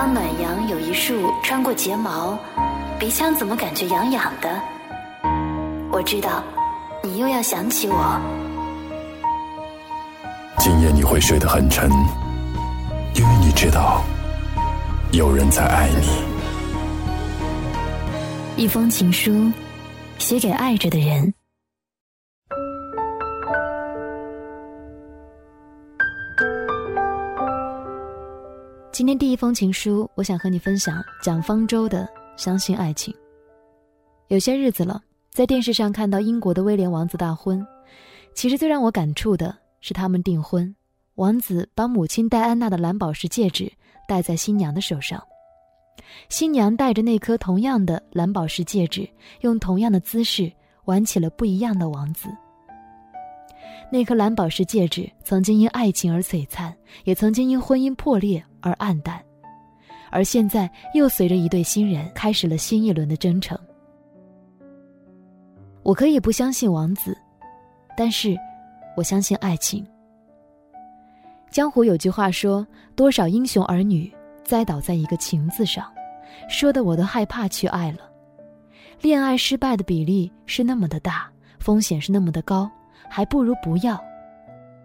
当暖阳有一束穿过睫毛，鼻腔怎么感觉痒痒的？我知道，你又要想起我。今夜你会睡得很沉，因为你知道，有人在爱你。一封情书，写给爱着的人。今天第一封情书，我想和你分享蒋方舟的《相信爱情》。有些日子了，在电视上看到英国的威廉王子大婚，其实最让我感触的是他们订婚，王子把母亲戴安娜的蓝宝石戒指戴在新娘的手上，新娘戴着那颗同样的蓝宝石戒指，用同样的姿势玩起了不一样的王子。那颗蓝宝石戒指曾经因爱情而璀璨，也曾经因婚姻破裂。而暗淡，而现在又随着一对新人开始了新一轮的征程。我可以不相信王子，但是我相信爱情。江湖有句话说：“多少英雄儿女栽倒在一个情字上”，说的我都害怕去爱了。恋爱失败的比例是那么的大，风险是那么的高，还不如不要。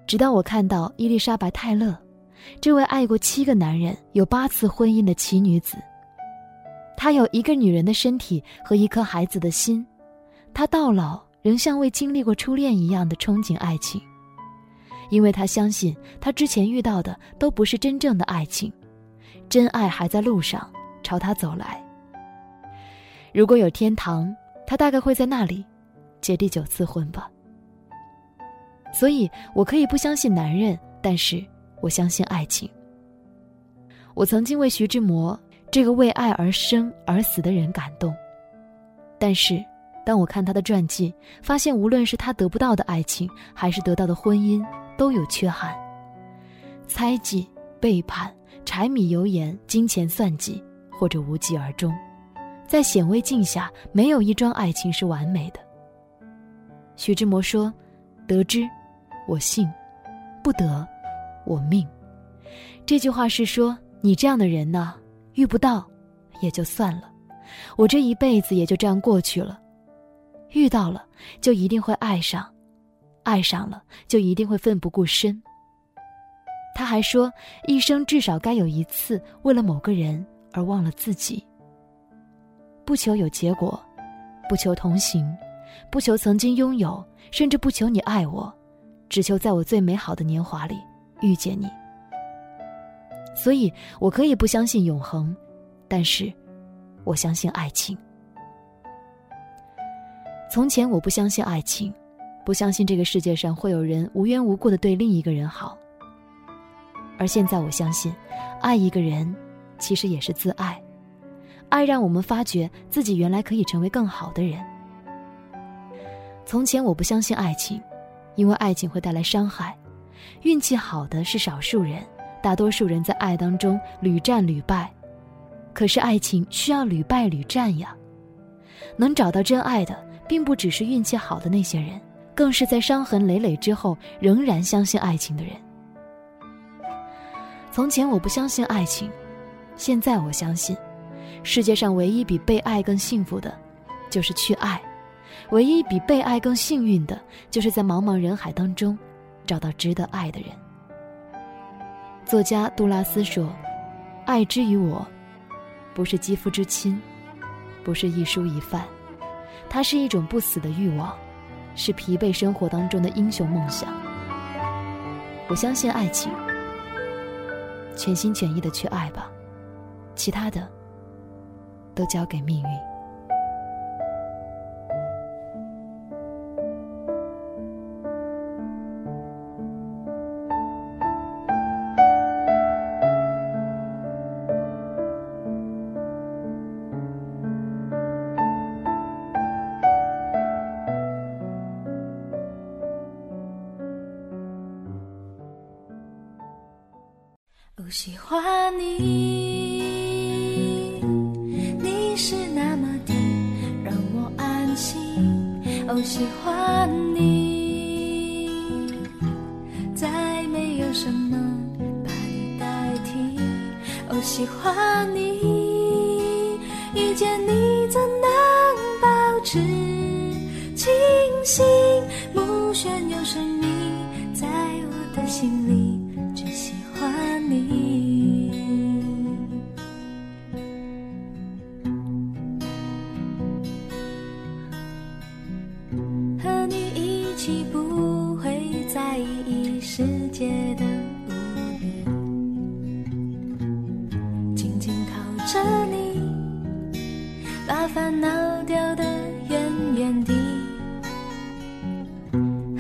直到我看到伊丽莎白·泰勒。这位爱过七个男人、有八次婚姻的奇女子，她有一个女人的身体和一颗孩子的心，她到老仍像未经历过初恋一样的憧憬爱情，因为她相信她之前遇到的都不是真正的爱情，真爱还在路上朝她走来。如果有天堂，她大概会在那里结第九次婚吧。所以我可以不相信男人，但是。我相信爱情。我曾经为徐志摩这个为爱而生而死的人感动，但是，当我看他的传记，发现无论是他得不到的爱情，还是得到的婚姻，都有缺憾。猜忌、背叛、柴米油盐、金钱算计，或者无疾而终。在显微镜下，没有一桩爱情是完美的。徐志摩说：“得知，我幸；不得。”我命，这句话是说你这样的人呢，遇不到，也就算了，我这一辈子也就这样过去了。遇到了，就一定会爱上，爱上了就一定会奋不顾身。他还说，一生至少该有一次为了某个人而忘了自己。不求有结果，不求同行，不求曾经拥有，甚至不求你爱我，只求在我最美好的年华里。遇见你，所以我可以不相信永恒，但是我相信爱情。从前我不相信爱情，不相信这个世界上会有人无缘无故的对另一个人好。而现在我相信，爱一个人其实也是自爱，爱让我们发觉自己原来可以成为更好的人。从前我不相信爱情，因为爱情会带来伤害。运气好的是少数人，大多数人在爱当中屡战屡败。可是爱情需要屡败屡战呀。能找到真爱的，并不只是运气好的那些人，更是在伤痕累累之后仍然相信爱情的人。从前我不相信爱情，现在我相信，世界上唯一比被爱更幸福的，就是去爱；唯一比被爱更幸运的，就是在茫茫人海当中。找到值得爱的人。作家杜拉斯说：“爱之于我，不是肌肤之亲，不是一蔬一饭，它是一种不死的欲望，是疲惫生活当中的英雄梦想。我相信爱情，全心全意的去爱吧，其他的都交给命运。”我喜欢你，你是那么的让我安心。我喜欢你，再没有什么把你代替。我喜欢你，遇见你怎能保持清醒？目眩有神秘，在我的心里和你一起不会在意世界的无语，紧紧靠着你，把烦恼丢得远远地。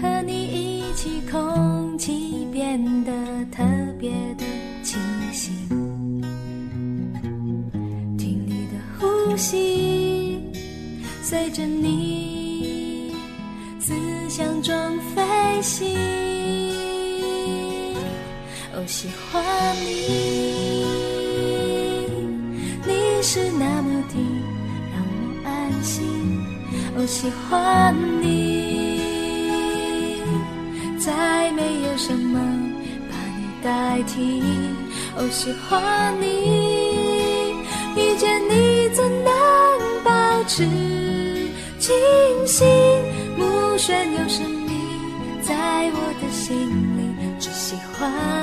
和你一起，空气变得特别的清新，听你的呼吸，随着你想中飞行。哦，喜欢你，你是那么的让我安心。哦，喜欢你，再没有什么把你代替。哦，喜欢你，遇见你怎能保持清醒？目眩又神秘，在我的心里只喜欢。